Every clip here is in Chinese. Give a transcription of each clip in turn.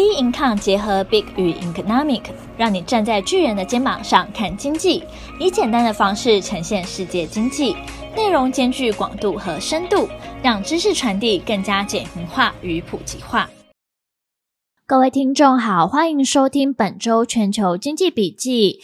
B Income 结合 Big 与 Economic，让你站在巨人的肩膀上看经济，以简单的方式呈现世界经济，内容兼具广度和深度，让知识传递更加简明化与普及化。各位听众好，欢迎收听本周全球经济笔记。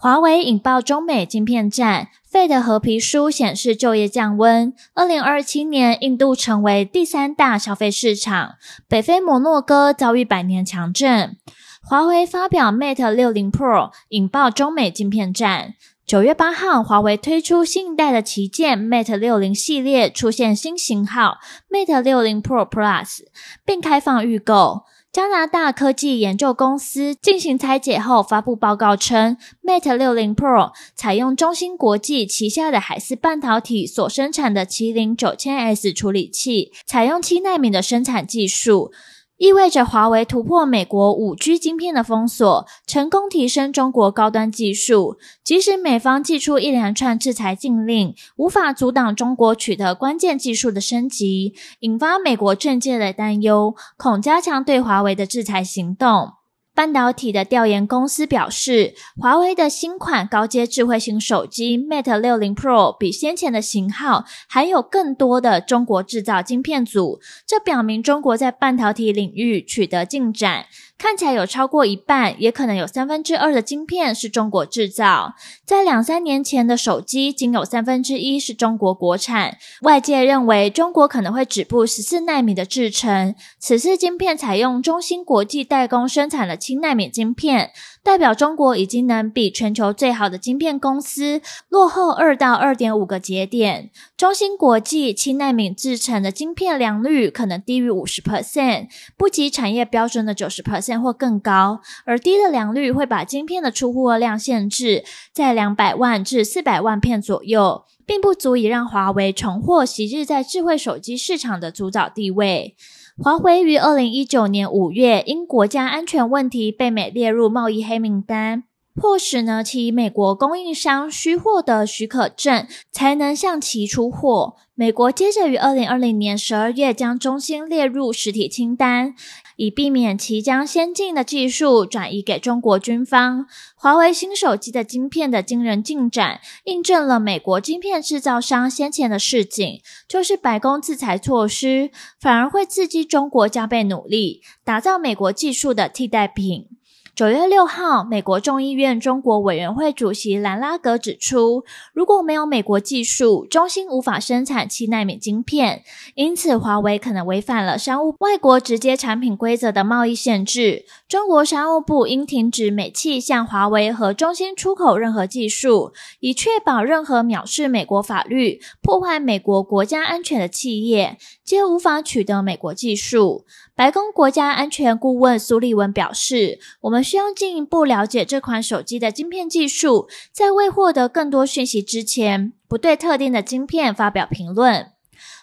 华为引爆中美晶片战，Fed 褐皮书显示就业降温。二零二七年，印度成为第三大消费市场。北非摩洛哥遭遇百年强震。华为发表 Mate 六零 Pro，引爆中美晶片战。九月八号，华为推出新一代的旗舰 Mate 六零系列，出现新型号 Mate 六零 Pro Plus，并开放预购。加拿大科技研究公司进行拆解后发布报告称，Mate 60 Pro 采用中芯国际旗下的海思半导体所生产的麒麟 9000S 处理器，采用七纳米的生产技术。意味着华为突破美国五 G 晶片的封锁，成功提升中国高端技术。即使美方寄出一连串制裁禁令，无法阻挡中国取得关键技术的升级，引发美国政界的担忧，恐加强对华为的制裁行动。半导体的调研公司表示，华为的新款高阶智慧型手机 Mate 六零 Pro 比先前的型号含有更多的中国制造晶片组，这表明中国在半导体领域取得进展。看起来有超过一半，也可能有三分之二的晶片是中国制造。在两三年前的手机，仅有三分之一是中国国产。外界认为中国可能会止步十四纳米的制程。此次晶片采用中芯国际代工生产的七纳米晶片。代表中国已经能比全球最好的晶片公司落后二到二点五个节点。中芯国际七纳米制程的晶片良率可能低于五十 percent，不及产业标准的九十 percent 或更高。而低的良率会把晶片的出货量限制在两百万至四百万片左右，并不足以让华为重获昔日在智慧手机市场的主导地位。华为于二零一九年五月因国家安全问题被美列入贸易黑名单，迫使呢其美国供应商需获得许可证才能向其出货。美国接着于二零二零年十二月将中芯列入实体清单。以避免其将先进的技术转移给中国军方，华为新手机的晶片的惊人进展，印证了美国晶片制造商先前的示警，就是白宫制裁措施反而会刺激中国加倍努力，打造美国技术的替代品。九月六号，美国众议院中国委员会主席兰拉格指出，如果没有美国技术，中芯无法生产七纳米晶片，因此华为可能违反了商务外国直接产品规则的贸易限制。中国商务部应停止美企向华为和中芯出口任何技术，以确保任何藐视美国法律、破坏美国国家安全的企业皆无法取得美国技术。白宫国家安全顾问苏利文表示：“我们需要进一步了解这款手机的晶片技术，在未获得更多讯息之前，不对特定的晶片发表评论。”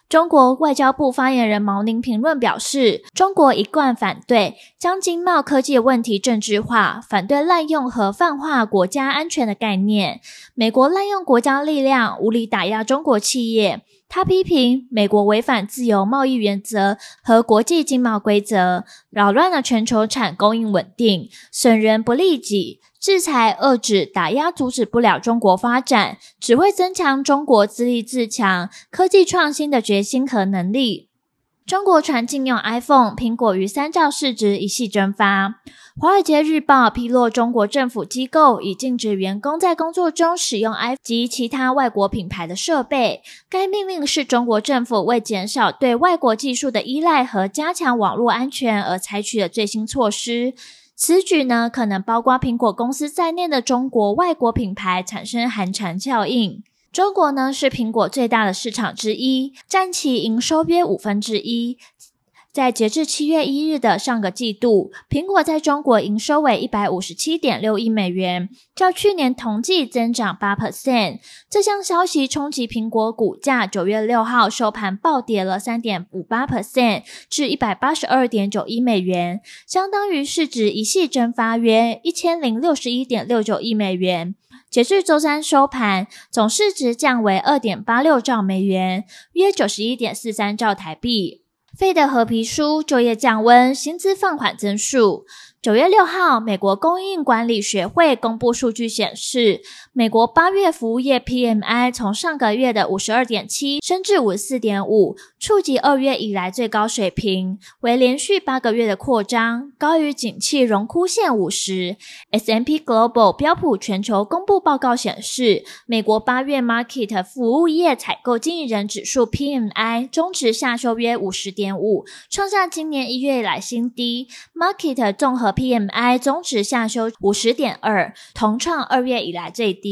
中国外交部发言人毛宁评论表示：“中国一贯反对将经贸科技问题政治化，反对滥用和泛化国家安全的概念。美国滥用国家力量，无理打压中国企业。”他批评美国违反自由贸易原则和国际经贸规则，扰乱了全球产供应稳定，损人不利己。制裁、遏制、打压阻止不了中国发展，只会增强中国自立自强、科技创新的决心和能力。中国传禁用 iPhone，苹果逾三兆市值一夕蒸发。华尔街日报披露，中国政府机构已禁止员工在工作中使用 iPhone 及其他外国品牌的设备。该命令是中国政府为减少对外国技术的依赖和加强网络安全而采取的最新措施。此举呢，可能包括苹果公司在内的中国外国品牌产生寒蝉效应。中国呢，是苹果最大的市场之一，占其营收约五分之一。在截至七月一日的上个季度，苹果在中国营收为一百五十七点六亿美元，较去年同季增长八 percent。这项消息冲击苹果股价，九月六号收盘暴跌了三点五八 percent，至一百八十二点九亿美元，相当于市值一夕蒸发约一千零六十一点六九亿美元。截至周三收盘，总市值降为二点八六兆美元，约九十一点四三兆台币。Fed 褐皮书就业降温，薪资放缓增速。九月六号，美国供应管理学会公布数据显示，美国八月服务业 PMI 从上个月的五十二点七升至五十四点五，触及二月以来最高水平，为连续八个月的扩张，高于景气荣枯线五十。S&P Global 标普全球公布报告显示，美国八月 Market 服务业采购经理人指数 PMI 终值下修约五十点五，创下今年一月以来新低。Market 综合 PMI 终值下修五十点二，同创二月以来最低。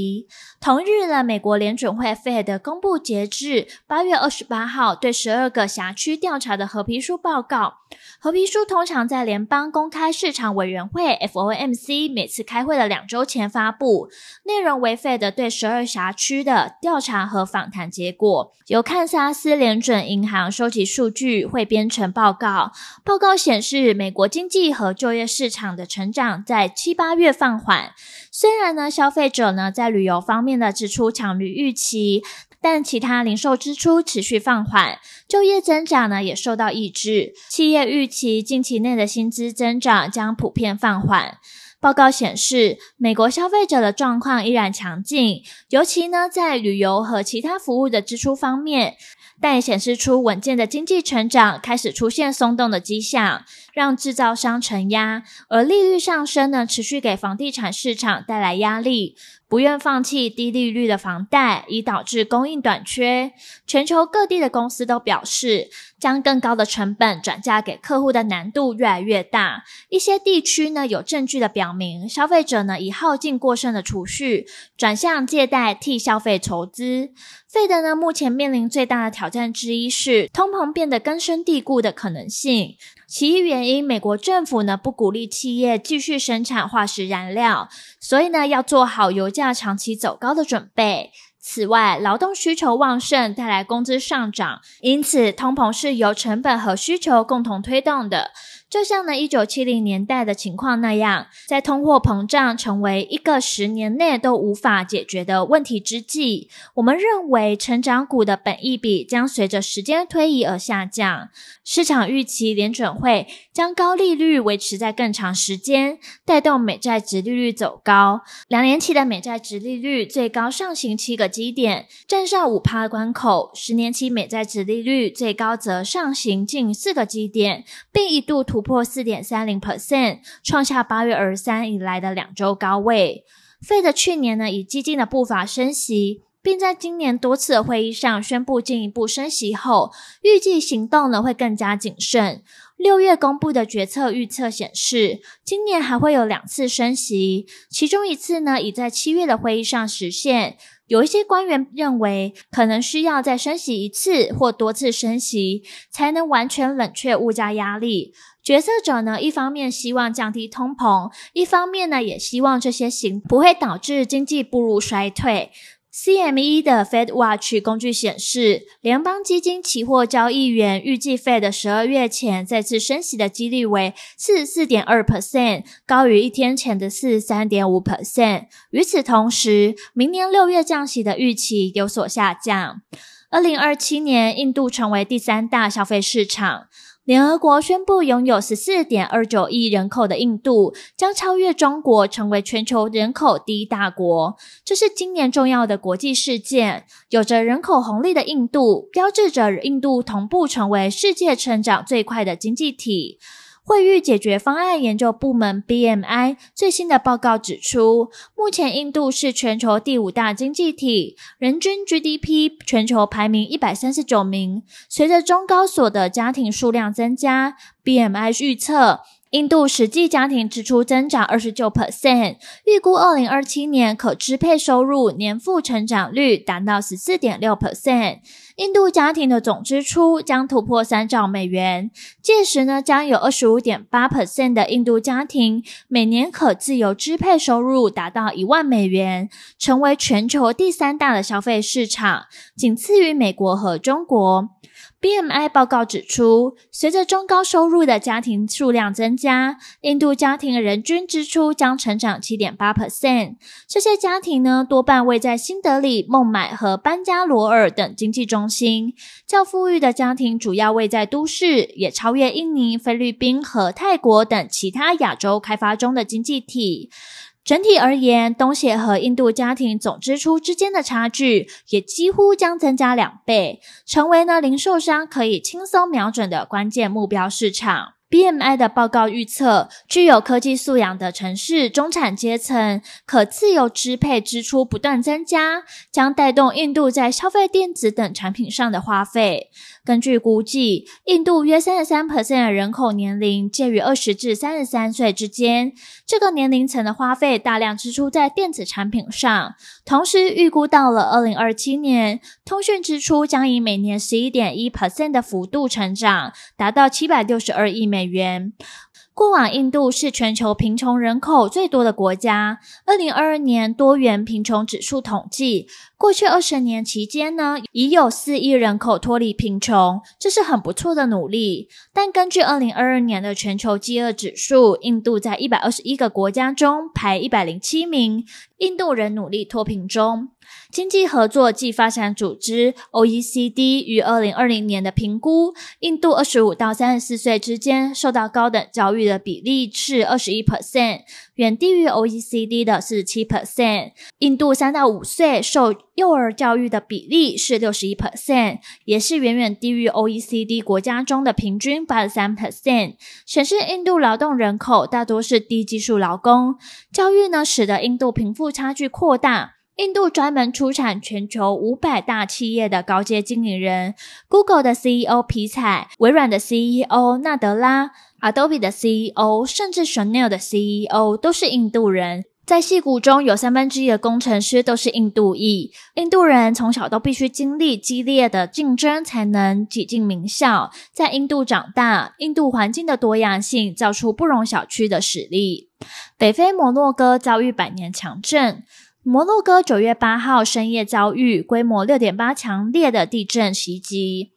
同日呢，美国联准会 Fed 公布截至八月二十八号对十二个辖区调查的合皮书报告。合皮书通常在联邦公开市场委员会 FOMC 每次开会的两周前发布，内容为 Fed 对十二辖区的调查和访谈结果，由堪萨斯联准银行收集数据汇编成报告。报告显示，美国经济和就业市场的成长在七八月放缓，虽然呢，消费者呢在旅游方面的支出强于预期，但其他零售支出持续放缓，就业增长呢也受到抑制。企业预期近期内的薪资增长将普遍放缓。报告显示，美国消费者的状况依然强劲，尤其呢在旅游和其他服务的支出方面。但也显示出稳健的经济成长开始出现松动的迹象，让制造商承压，而利率上升呢，持续给房地产市场带来压力。不愿放弃低利率的房贷，以导致供应短缺。全球各地的公司都表示，将更高的成本转嫁给客户的难度越来越大。一些地区呢，有证据的表明，消费者呢已耗尽过剩的储蓄，转向借贷替消费筹资。费德呢，目前面临最大的挑战之一是通膨变得根深蒂固的可能性。其一原因，美国政府呢不鼓励企业继续生产化石燃料，所以呢要做好油价长期走高的准备。此外，劳动需求旺盛带来工资上涨，因此通膨是由成本和需求共同推动的。就像呢，一九七零年代的情况那样，在通货膨胀成为一个十年内都无法解决的问题之际，我们认为成长股的本益比将随着时间推移而下降。市场预期联准会将高利率维持在更长时间，带动美债殖利率走高。两年期的美债殖利率最高上行七个基点，站上五趴关口；十年期美债殖利率最高则上行近四个基点，并一度突破四点三零 percent，创下八月二十三以来的两周高位。Fed 去年呢以激进的步伐升息，并在今年多次的会议上宣布进一步升息后，预计行动呢会更加谨慎。六月公布的决策预测显示，今年还会有两次升息，其中一次呢已在七月的会议上实现。有一些官员认为，可能需要再升息一次或多次升息，才能完全冷却物价压力。决策者呢，一方面希望降低通膨，一方面呢，也希望这些行不会导致经济步入衰退。CME 的 Fed Watch 工具显示，联邦基金期货交易员预计 Fed 十二月前再次升息的几率为四十四点二 percent，高于一天前的四十三点五 percent。与此同时，明年六月降息的预期有所下降。二零二七年，印度成为第三大消费市场。联合国宣布，拥有十四点二九亿人口的印度将超越中国，成为全球人口第一大国。这是今年重要的国际事件。有着人口红利的印度，标志着印度同步成为世界成长最快的经济体。惠誉解决方案研究部门 BMI 最新的报告指出，目前印度是全球第五大经济体，人均 GDP 全球排名一百三十九名。随着中高所得家庭数量增加，BMI 预测。印度实际家庭支出增长二十九 percent，预估二零二七年可支配收入年复成长率达到十四点六 percent。印度家庭的总支出将突破三兆美元，届时呢，将有二十五点八 percent 的印度家庭每年可自由支配收入达到一万美元，成为全球第三大的消费市场，仅次于美国和中国。BMI 报告指出，随着中高收入的家庭数量增加，印度家庭的人均支出将成长7.8%。这些家庭呢，多半位在新德里、孟买和班加罗尔等经济中中心。较富裕的家庭主要位在都市，也超越印尼、菲律宾和泰国等其他亚洲开发中的经济体。整体而言，东协和印度家庭总支出之间的差距也几乎将增加两倍，成为呢零售商可以轻松瞄准的关键目标市场。BMI 的报告预测，具有科技素养的城市中产阶层可自由支配支出不断增加，将带动印度在消费电子等产品上的花费。根据估计，印度约三十三 percent 的人口年龄介于二十至三十三岁之间，这个年龄层的花费大量支出在电子产品上。同时，预估到了二零二七年，通讯支出将以每年十一点一 percent 的幅度成长，达到七百六十二亿美元。过往，印度是全球贫穷人口最多的国家。二零二二年多元贫穷指数统计，过去二十年期间呢，已有四亿人口脱离贫穷，这是很不错的努力。但根据二零二二年的全球饥饿指数，印度在一百二十一个国家中排一百零七名，印度仍努力脱贫中。经济合作暨发展组织 （OECD） 于二零二零年的评估，印度二十五到三十四岁之间受到高等教育的比例是二十一 percent，远低于 OECD 的四十七 percent。印度三到五岁受幼儿教育的比例是六十一 percent，也是远远低于 OECD 国家中的平均八十三 percent。显示印度劳动人口大多是低技术劳工，教育呢使得印度贫富差距扩大。印度专门出产全球五百大企业的高阶经理人，Google 的 CEO 皮采，微软的 CEO 纳德拉，Adobe 的 CEO，甚至 Chanel 的 CEO 都是印度人。在矽谷中有三分之一的工程师都是印度裔。印度人从小都必须经历激烈的竞争，才能挤进名校。在印度长大，印度环境的多样性造出不容小觑的实力。北非摩洛哥遭遇百年强震。摩洛哥九月八号深夜遭遇规模六点八强烈的地震袭击。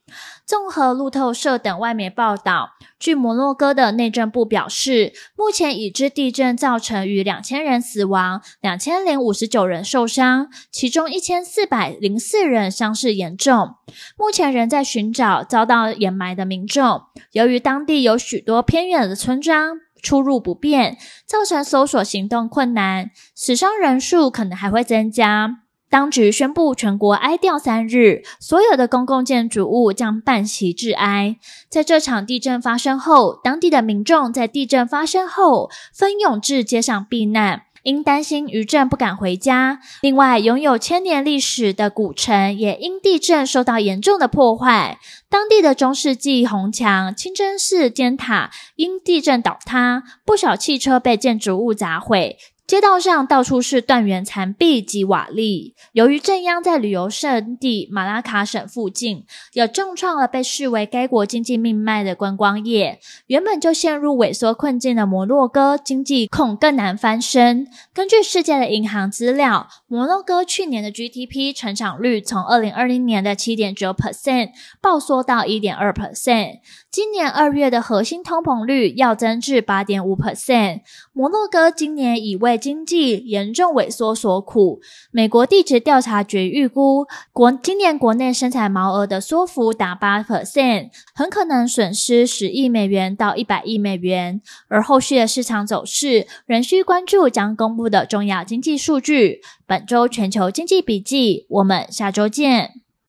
综合路透社等外媒报道，据摩洛哥的内政部表示，目前已知地震造成逾两千人死亡，两千零五十九人受伤，其中一千四百零四人伤势严重。目前仍在寻找遭到掩埋的民众。由于当地有许多偏远的村庄。出入不便，造成搜索行动困难，死伤人数可能还会增加。当局宣布全国哀悼三日，所有的公共建筑物将办席致哀。在这场地震发生后，当地的民众在地震发生后蜂拥至街上避难。因担心余震不敢回家，另外拥有千年历史的古城也因地震受到严重的破坏。当地的中世纪红墙、清真寺尖塔因地震倒塌，不少汽车被建筑物砸毁。街道上到处是断垣残壁及瓦砾。由于震央在旅游胜地马拉卡省附近，也重创了被视为该国经济命脉的观光业。原本就陷入萎缩困境的摩洛哥经济恐更难翻身。根据世界的银行资料，摩洛哥去年的 GDP 成长率从二零二零年的七点九 percent 暴缩到一点二 percent。今年二月的核心通膨率要增至八点五 percent。摩洛哥今年已为经济严重萎缩所苦。美国地质调查局预估，国今年国内生产毛额的缩幅达八 percent，很可能损失十亿美元到一百亿美元。而后续的市场走势仍需关注将公布的重要经济数据。本周全球经济笔记，我们下周见。